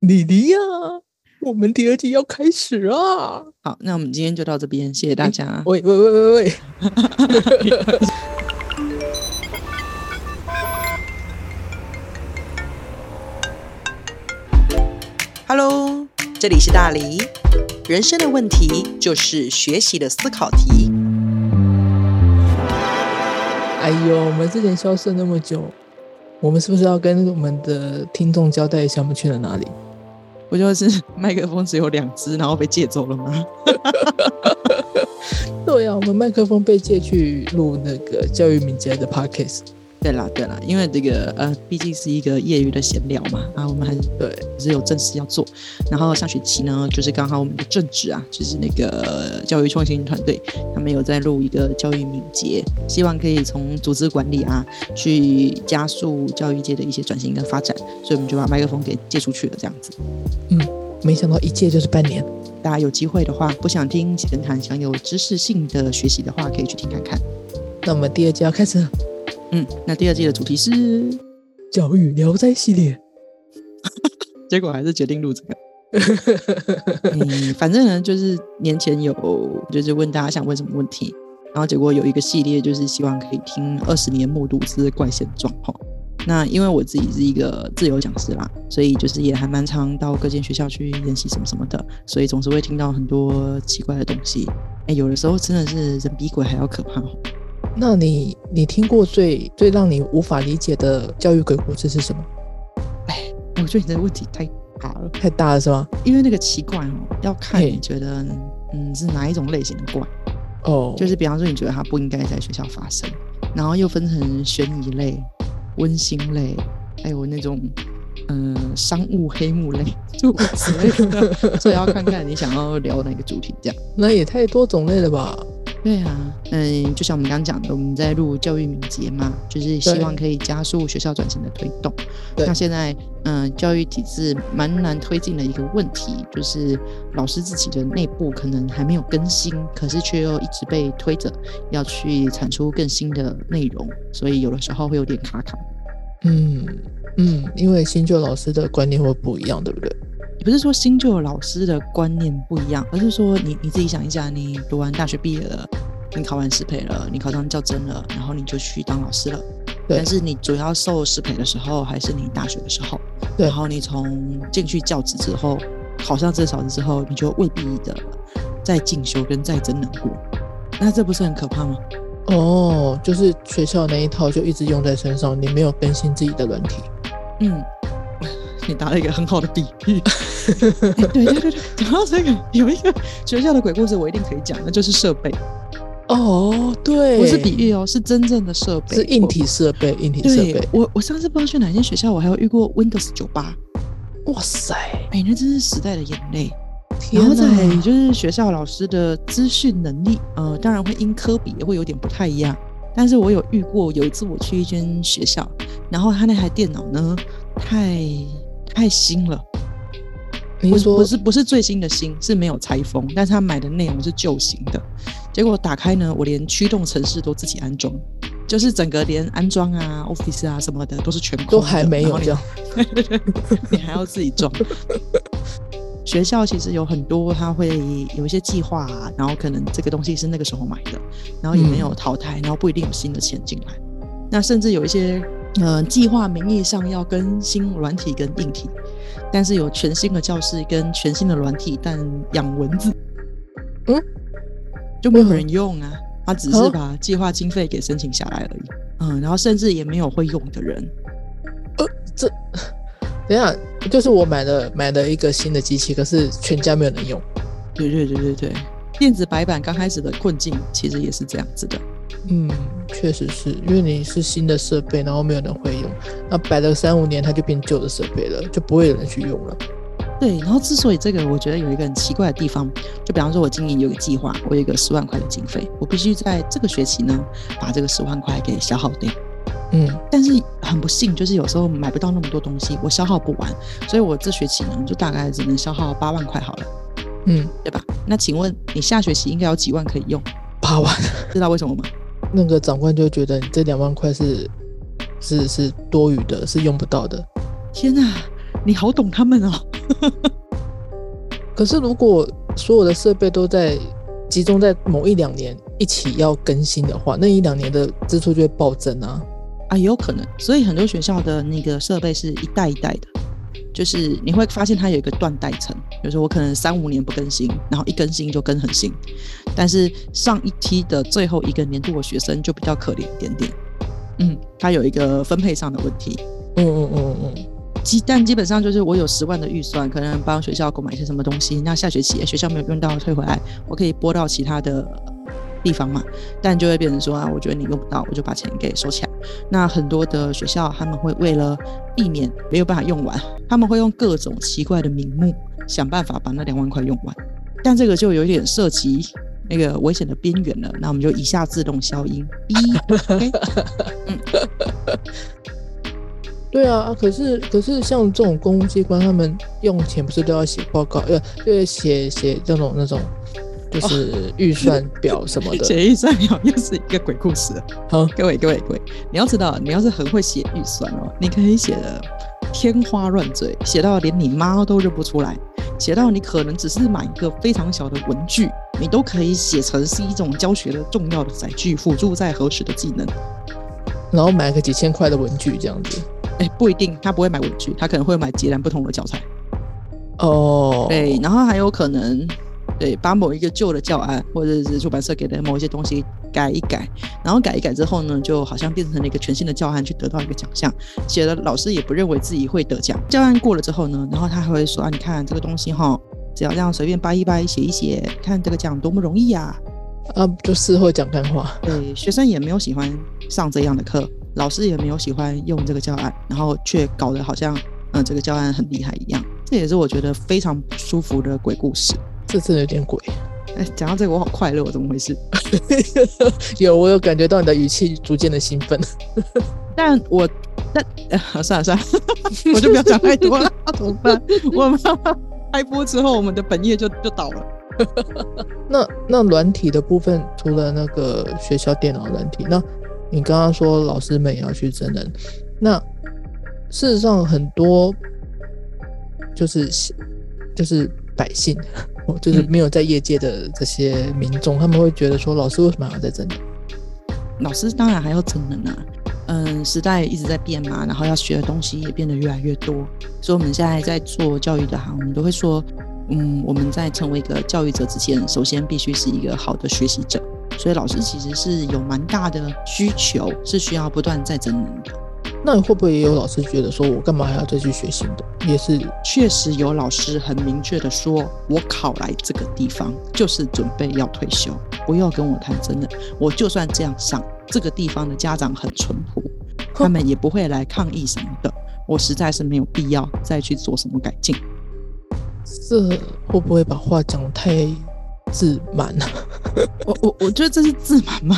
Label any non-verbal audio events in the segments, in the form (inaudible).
李黎呀，我们第二季要开始啊！好，那我们今天就到这边，谢谢大家。喂喂喂喂喂！Hello，这里是大黎。人生的问题就是学习的思考题。哎呦，我们之前消失了那么久，我们是不是要跟我们的听众交代一下我们去了哪里？不就是 (laughs) 麦克风只有两只，然后被借走了吗？(laughs) 对呀、我们麦克风被借去录那个教育敏捷的 podcast。对啦，对啦，因为这个呃，毕竟是一个业余的闲聊嘛，啊，我们还是对是有正事要做。然后上学期呢，就是刚好我们的正职啊，就是那个教育创新团队，他们有在录一个教育敏捷，希望可以从组织管理啊，去加速教育界的一些转型跟发展，所以我们就把麦克风给借出去了，这样子。嗯，没想到一借就是半年。大家有机会的话，不想听闲谈，想有知识性的学习的话，可以去听看看。那我们第二季要开始了。嗯，那第二季的主题是教育聊斋系列，(laughs) 结果还是决定录这个。嗯，反正呢，就是年前有就是问大家想问什么问题，然后结果有一个系列就是希望可以听二十年目睹之怪现状哈。那因为我自己是一个自由讲师啦，所以就是也还蛮常到各间学校去研习什么什么的，所以总是会听到很多奇怪的东西。哎，有的时候真的是人比鬼还要可怕哦。那你你听过最最让你无法理解的教育鬼故事是什么？哎，我觉得你这个问题太大了，太大了是吗？因为那个奇怪哦，要看你觉得嗯是哪一种类型的怪。哦，就是比方说你觉得它不应该在学校发生，然后又分成悬疑类、温馨类，还有那种嗯、呃商务黑幕类诸如此类的，(laughs) 所以要看看你想要聊哪个主题这样。那也太多种类了吧？对啊，嗯，就像我们刚刚讲的，我们在录教育敏捷嘛，就是希望可以加速学校转型的推动。那现在，嗯，教育体制蛮难推进的一个问题，就是老师自己的内部可能还没有更新，可是却又一直被推着要去产出更新的内容，所以有的时候会有点卡卡。嗯嗯，因为新旧老师的观念会不一样，对不对？也不是说新旧老师的观念不一样，而是说你你自己想一下，你读完大学毕业了，你考完师培了，你考上教甄了，然后你就去当老师了。对但是你主要受师培的时候，还是你大学的时候。对然后你从进去教职之后，考上这小子之后，你就未必的再进修跟再真能过。那这不是很可怕吗？哦，就是学校那一套就一直用在身上，你没有更新自己的软体。嗯，你打了一个很好的比喻。(laughs) 哎对对对对，讲到 (laughs) 这个，有一个学校的鬼故事，我一定可以讲，那就是设备。哦，对，不是比喻哦，是真正的设备，是硬体设备，硬体。设备。我，我上次不知道去哪间学校，我还有遇过 Windows 九八，哇塞，哎，那真是时代的眼泪。天然后再来哪！就是学校老师的资讯能力，呃，当然会因科比也会有点不太一样。但是我有遇过，有一次我去一间学校，然后他那台电脑呢，太太新了，你说不是不是不是最新的新，是没有拆封，但是他买的内容是旧型的。结果打开呢，我连驱动程式都自己安装，就是整个连安装啊、Office 啊什么的都是全空的都还没有这样？(laughs) 你还要自己装。学校其实有很多，他会有一些计划、啊，然后可能这个东西是那个时候买的，然后也没有淘汰，然后不一定有新的钱进来。那甚至有一些呃计划名义上要更新软体跟硬体，但是有全新的教室跟全新的软体，但养蚊子，嗯，就没有人用啊。他只是啊把计划经费给申请下来而已，嗯，然后甚至也没有会用的人，呃，这等一下，就是我买了买了一个新的机器，可是全家没有人用。对对对对对，电子白板刚开始的困境其实也是这样子的。嗯，确实是因为你是新的设备，然后没有人会用，那摆了三五年，它就变旧的设备了，就不会有人去用了。对，然后之所以这个，我觉得有一个很奇怪的地方，就比方说，我今年有个计划，我有一个十万块的经费，我必须在这个学期呢，把这个十万块给消耗掉。嗯，但是很不幸，就是有时候买不到那么多东西，我消耗不完，所以我这学期呢，就大概只能消耗八万块好了，嗯，对吧？那请问你下学期应该有几万可以用？八万，知道为什么吗？那个长官就觉得你这两万块是是是多余的，是用不到的。天哪，你好懂他们哦！(laughs) 可是如果所有的设备都在集中在某一两年一起要更新的话，那一两年的支出就会暴增啊。啊，也有可能。所以很多学校的那个设备是一代一代的，就是你会发现它有一个断代层，就是我可能三五年不更新，然后一更新就更很新。但是上一期的最后一个年度的学生就比较可怜一点点，嗯，他有一个分配上的问题。嗯嗯嗯嗯。基但基本上就是我有十万的预算，可能帮学校购买一些什么东西，那下学期学校没有用到退回来，我可以拨到其他的地方嘛。但就会变成说啊，我觉得你用不到，我就把钱给收起来。那很多的学校他们会为了避免没有办法用完，他们会用各种奇怪的名目想办法把那两万块用完。但这个就有一点涉及那个危险的边缘了，那我们就一下自动消音。(laughs) 一，嗯。对啊，可是可是像这种公务机关，他们用钱不是都要写报告，呃，就是写写这种那种，就是预算表什么的。写预算表又是一个鬼故事。好，各位各位各位，你要知道，你要是很会写预算哦，你可以写的天花乱坠，写到连你妈都认不出来，写到你可能只是买一个非常小的文具，你都可以写成是一种教学的重要的载具，辅助在核实的技能。然后买个几千块的文具这样子。哎，不一定，他不会买文具，他可能会买截然不同的教材。哦，对，然后还有可能，对，把某一个旧的教案或者是出版社给的某一些东西改一改，然后改一改之后呢，就好像变成了一个全新的教案，去得到一个奖项。写的老师也不认为自己会得奖。教案过了之后呢，然后他还会说啊，你看这个东西哈，只要这样随便掰一掰，写一写，看这个奖多么容易呀。啊，就事后讲干话。对，学生也没有喜欢上这样的课。老师也没有喜欢用这个教案，然后却搞得好像嗯这个教案很厉害一样，这也是我觉得非常不舒服的鬼故事。这真的有点鬼。哎，讲到这个我好快乐，怎么回事？(laughs) 有，我有感觉到你的语气逐渐的兴奋。但我但算了算了，(laughs) 我就不要讲太多了，(laughs) 怎么办？我们开播之后，我们的本业就就倒了。那那软体的部分，除了那个学校电脑软体，那。你刚刚说老师们也要去真人，那事实上很多就是就是百姓，就是没有在业界的这些民众，他们会觉得说老师为什么还要在这里？老师当然还要真人啊，嗯，时代一直在变嘛，然后要学的东西也变得越来越多，所以我们现在在做教育的行，我们都会说，嗯，我们在成为一个教育者之前，首先必须是一个好的学习者。所以老师其实是有蛮大的需求，是需要不断在增能的。那你会不会也有老师觉得说，我干嘛还要再去学新的？也是确实有老师很明确的说，我考来这个地方就是准备要退休，不要跟我谈真的。我就算这样上，这个地方的家长很淳朴，他们也不会来抗议什么的。我实在是没有必要再去做什么改进。这会不会把话讲太？自满啊！(laughs) 我我我觉得这是自满吗？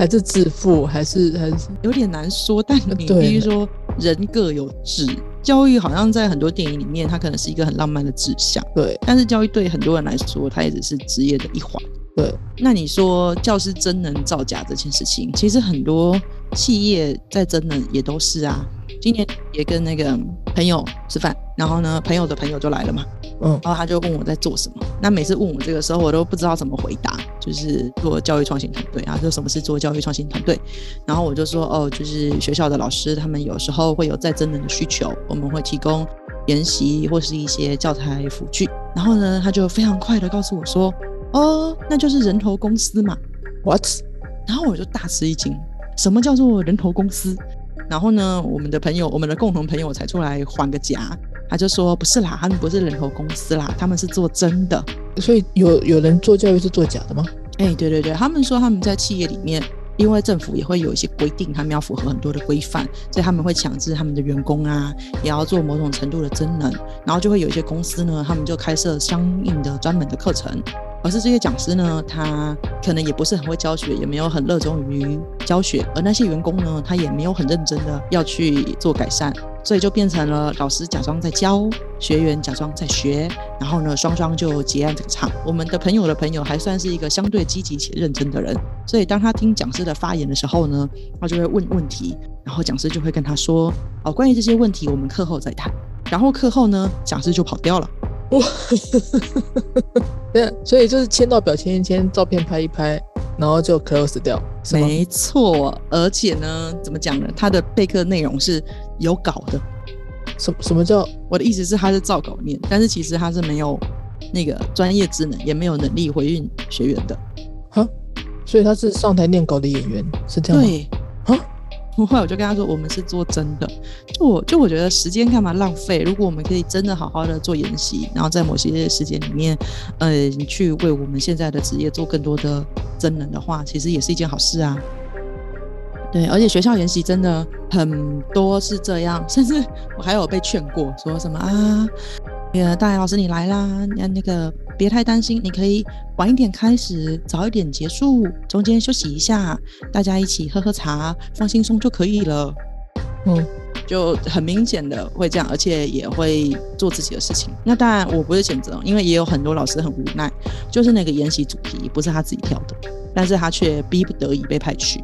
还是自负？还是还是有点难说。但你比如说，人各有志，教育好像在很多电影里面，它可能是一个很浪漫的志向。对，但是教育对很多人来说，它也只是职业的一环。对，那你说教师真能造假这件事情，其实很多企业在真能也都是啊。今年也跟那个朋友吃饭，然后呢，朋友的朋友就来了嘛，嗯，然后他就问我在做什么。那每次问我这个时候，我都不知道怎么回答，就是做教育创新团队啊，就什么是做教育创新团队。然后我就说，哦，就是学校的老师，他们有时候会有在真人的需求，我们会提供研习或是一些教材辅具。然后呢，他就非常快的告诉我说，哦，那就是人头公司嘛，what？然后我就大吃一惊，什么叫做人头公司？然后呢，我们的朋友，我们的共同朋友才出来还个价，他就说不是啦，他们不是人头公司啦，他们是做真的。所以有有人做教育是做假的吗？哎，对对对，他们说他们在企业里面，因为政府也会有一些规定，他们要符合很多的规范，所以他们会强制他们的员工啊，也要做某种程度的真能，然后就会有一些公司呢，他们就开设相应的专门的课程。而是这些讲师呢，他可能也不是很会教学，也没有很热衷于教学，而那些员工呢，他也没有很认真的要去做改善，所以就变成了老师假装在教，学员假装在学，然后呢，双双就结案这个场。我们的朋友的朋友还算是一个相对积极且认真的人，所以当他听讲师的发言的时候呢，他就会问问题，然后讲师就会跟他说：“哦，关于这些问题，我们课后再谈。”然后课后呢，讲师就跑掉了。哇，(laughs) 对，所以就是签到表签一签，照片拍一拍，然后就 close 掉？没错，而且呢，怎么讲呢？他的备课内容是有稿的。什什么叫？我的意思是他是照稿念，但是其实他是没有那个专业职能，也没有能力回应学员的。哈，所以他是上台念稿的演员，是这样吗？对，啊，后来我就跟他说，我们是做真的。就我就我觉得时间干嘛浪费？如果我们可以真的好好的做研习，然后在某些时间里面，呃，去为我们现在的职业做更多的真人的话，其实也是一件好事啊。对，而且学校研习真的很多是这样，甚至我还有被劝过，说什么啊，那个大海老师你来啦，那那个别太担心，你可以晚一点开始，早一点结束，中间休息一下，大家一起喝喝茶，放轻松就可以了。嗯，就很明显的会这样，而且也会做自己的事情。那当然我不是谴责，因为也有很多老师很无奈，就是那个研习主题不是他自己挑的，但是他却逼不得已被派去。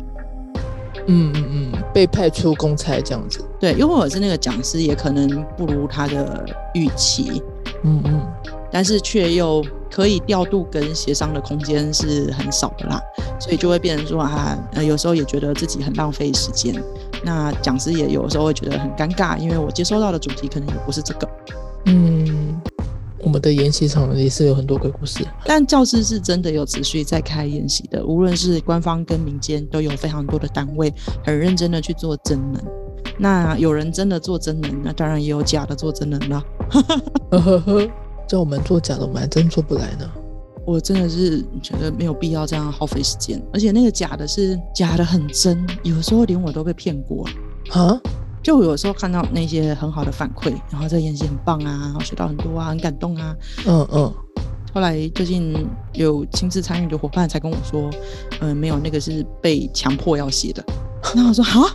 嗯嗯嗯，被派出公差这样子。对，又或者是那个讲师，也可能不如他的预期。嗯嗯，但是却又可以调度跟协商的空间是很少的啦，所以就会变成说啊，呃，有时候也觉得自己很浪费时间。那讲师也有时候会觉得很尴尬，因为我接收到的主题可能也不是这个。嗯，我们的研习场也是有很多鬼故事，但教师是真的有持续在开研习的，无论是官方跟民间都有非常多的单位很认真的去做真人。那有人真的做真人，那当然也有假的做真人了。呵呵呵，叫我们做假的，我们还真做不来呢。我真的是觉得没有必要这样耗费时间，而且那个假的是假的很真，有时候连我都被骗过啊！就有时候看到那些很好的反馈，然后这演戏很棒啊，学到很多啊，很感动啊。嗯嗯。后来最近有亲自参与的伙伴才跟我说，嗯，没有，那个是被强迫要写的。那我说啊，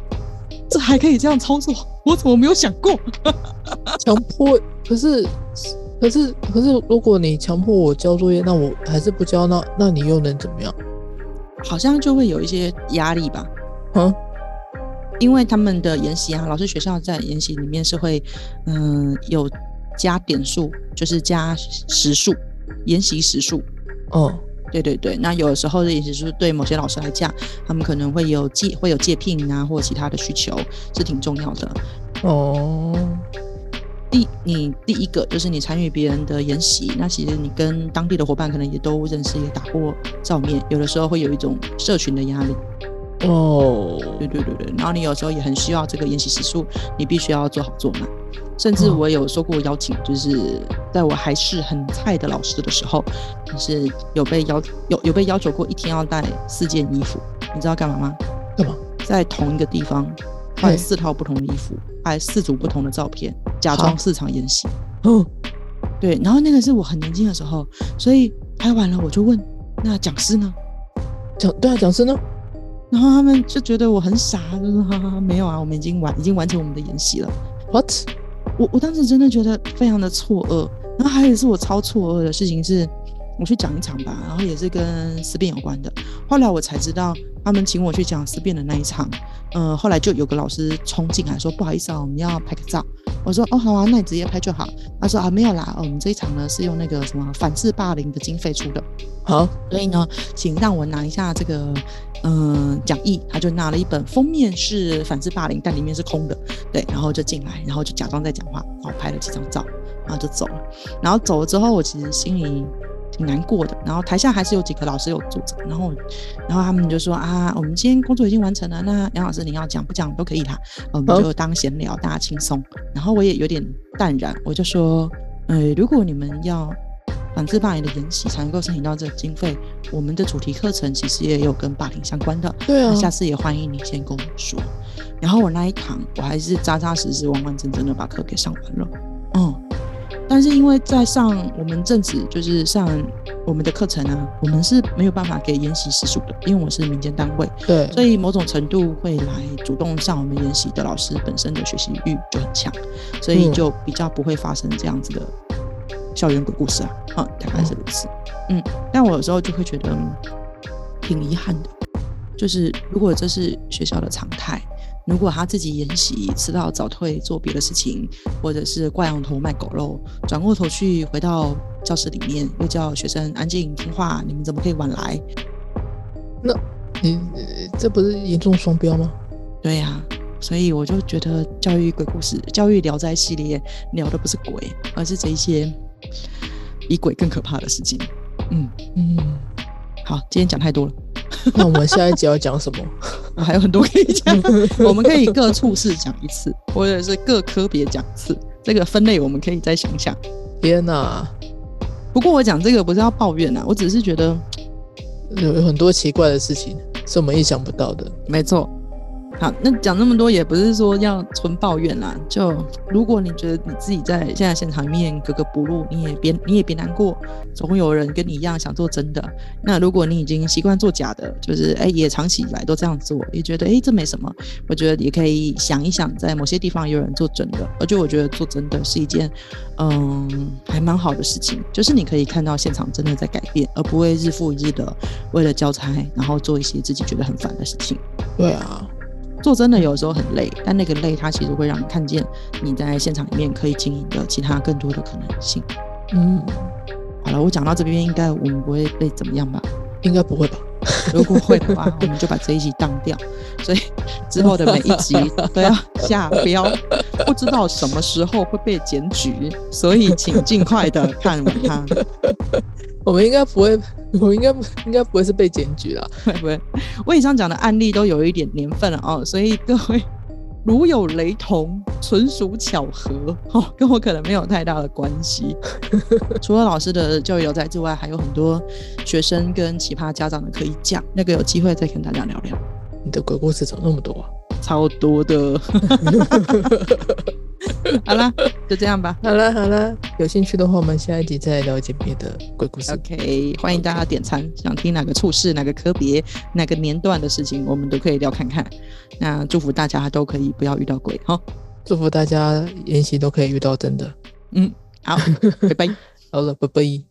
这还可以这样操作？我怎么没有想过？强迫？可是。可是，可是，如果你强迫我交作业，那我还是不交，那那你又能怎么样？好像就会有一些压力吧。嗯，因为他们的研习啊，老师学校在研习里面是会，嗯，有加点数，就是加时数，研习时数。哦，对对对，那有的时候的研习是对某些老师来讲，他们可能会有借会有借聘啊，或者其他的需求，是挺重要的。哦。第你第一个就是你参与别人的研习，那其实你跟当地的伙伴可能也都认识，也打过照面，有的时候会有一种社群的压力。哦，对对对对，然后你有时候也很需要这个研习时数，你必须要做好做满。甚至我有收过邀请，就是在我还是很菜的老师的时候，是有被要有有被要求过一天要带四件衣服，你知道干嘛吗？干嘛？在同一个地方。换四套不同的衣服，拍四组不同的照片，假装四场演习。哦，对。然后那个是我很年轻的时候，所以拍完了我就问，那讲师呢？讲对啊，讲师呢？然后他们就觉得我很傻，就说哈哈，没有啊，我们已经完，已经完成我们的演习了。What？我我当时真的觉得非常的错愕。然后还有一次我超错愕的事情是，我去讲一场吧，然后也是跟思辨有关的。后来我才知道，他们请我去讲思辨的那一场。嗯，后来就有个老师冲进来说：“不好意思啊，我们要拍个照。”我说：“哦，好啊，那你直接拍就好。”他说：“啊，没有啦，我们这一场呢是用那个什么反制霸凌的经费出的。好，所以呢，请让我拿一下这个嗯讲义。”他就拿了一本，封面是反制霸凌，但里面是空的。对，然后就进来，然后就假装在讲话，然后拍了几张照，然后就走了。然后走了之后，我其实心里。挺难过的，然后台下还是有几个老师有坐着，然后，然后他们就说啊，我们今天工作已经完成了，那杨老师你要讲不讲都可以啦，我们就当闲聊，大家轻松。然后我也有点淡然，我就说，呃，如果你们要反制霸凌的演习才能够申请到这个经费，我们的主题课程其实也有跟霸凌相关的，对啊，下次也欢迎你先跟我说。然后我那一堂我还是扎扎实实、完完整整的把课给上完了，嗯。但是因为在上我们正职就是上我们的课程啊，我们是没有办法给研习时数的，因为我是民间单位，对，所以某种程度会来主动上我们研习的老师本身的学习欲就很强，所以就比较不会发生这样子的校园鬼故事啊，嗯，大概是如此，嗯，但我有时候就会觉得挺遗憾的，就是如果这是学校的常态。如果他自己研习，吃到早退做别的事情，或者是挂羊头卖狗肉，转过头去回到教室里面，又叫学生安静听话，你们怎么可以晚来？那你这不是严重双标吗？对呀，所以我就觉得教育鬼故事、教育聊斋系列聊的不是鬼，而是这一些比鬼更可怕的事情。嗯嗯，好，今天讲太多了。那我们下一集要讲什么？(laughs) (laughs) 还有很多可以讲，(laughs) 我们可以各处室讲一次，或者是各科别讲一次。这个分类我们可以再想想。天哪！不过我讲这个不是要抱怨啊，我只是觉得有很多奇怪的事情是我们意想不到的。没错。好，那讲那么多也不是说要纯抱怨啦。就如果你觉得你自己在现在现场里面格格不入，你也别你也别难过，总会有人跟你一样想做真的。那如果你已经习惯做假的，就是哎也长期以来都这样做，也觉得哎这没什么，我觉得也可以想一想，在某些地方有人做真的，而且我觉得做真的是一件嗯还蛮好的事情，就是你可以看到现场真的在改变，而不会日复一日的为了交差，然后做一些自己觉得很烦的事情。对啊。做真的有时候很累，但那个累它其实会让你看见你在现场里面可以经营的其他更多的可能性。嗯，好了，我讲到这边应该我们不会被怎么样吧？应该不会吧？如果会的话，我们就把这一集当掉。所以之后的每一集 (laughs) 都要下标，不知道什么时候会被检举，所以请尽快的看完它。(laughs) 我们应该不会，我应该应该不会是被检举了，会 (laughs) 不会？我以上讲的案例都有一点年份了哦，所以各位如有雷同，纯属巧合哦，跟我可能没有太大的关系。除了老师的教育有在之外，还有很多学生跟奇葩家长的可以讲，那个有机会再跟大家聊聊。你的鬼故事怎么那么多啊？超多的。(laughs) 好了，就这样吧。好了好了，有兴趣的话，我们下一集再聊解别的鬼故事。OK，欢迎大家点餐，想听哪个处事、哪个科别、哪个年段的事情，我们都可以聊看看。那祝福大家都可以不要遇到鬼哈，祝福大家研习都可以遇到真的。嗯，好，拜拜。(laughs) 好了，拜拜。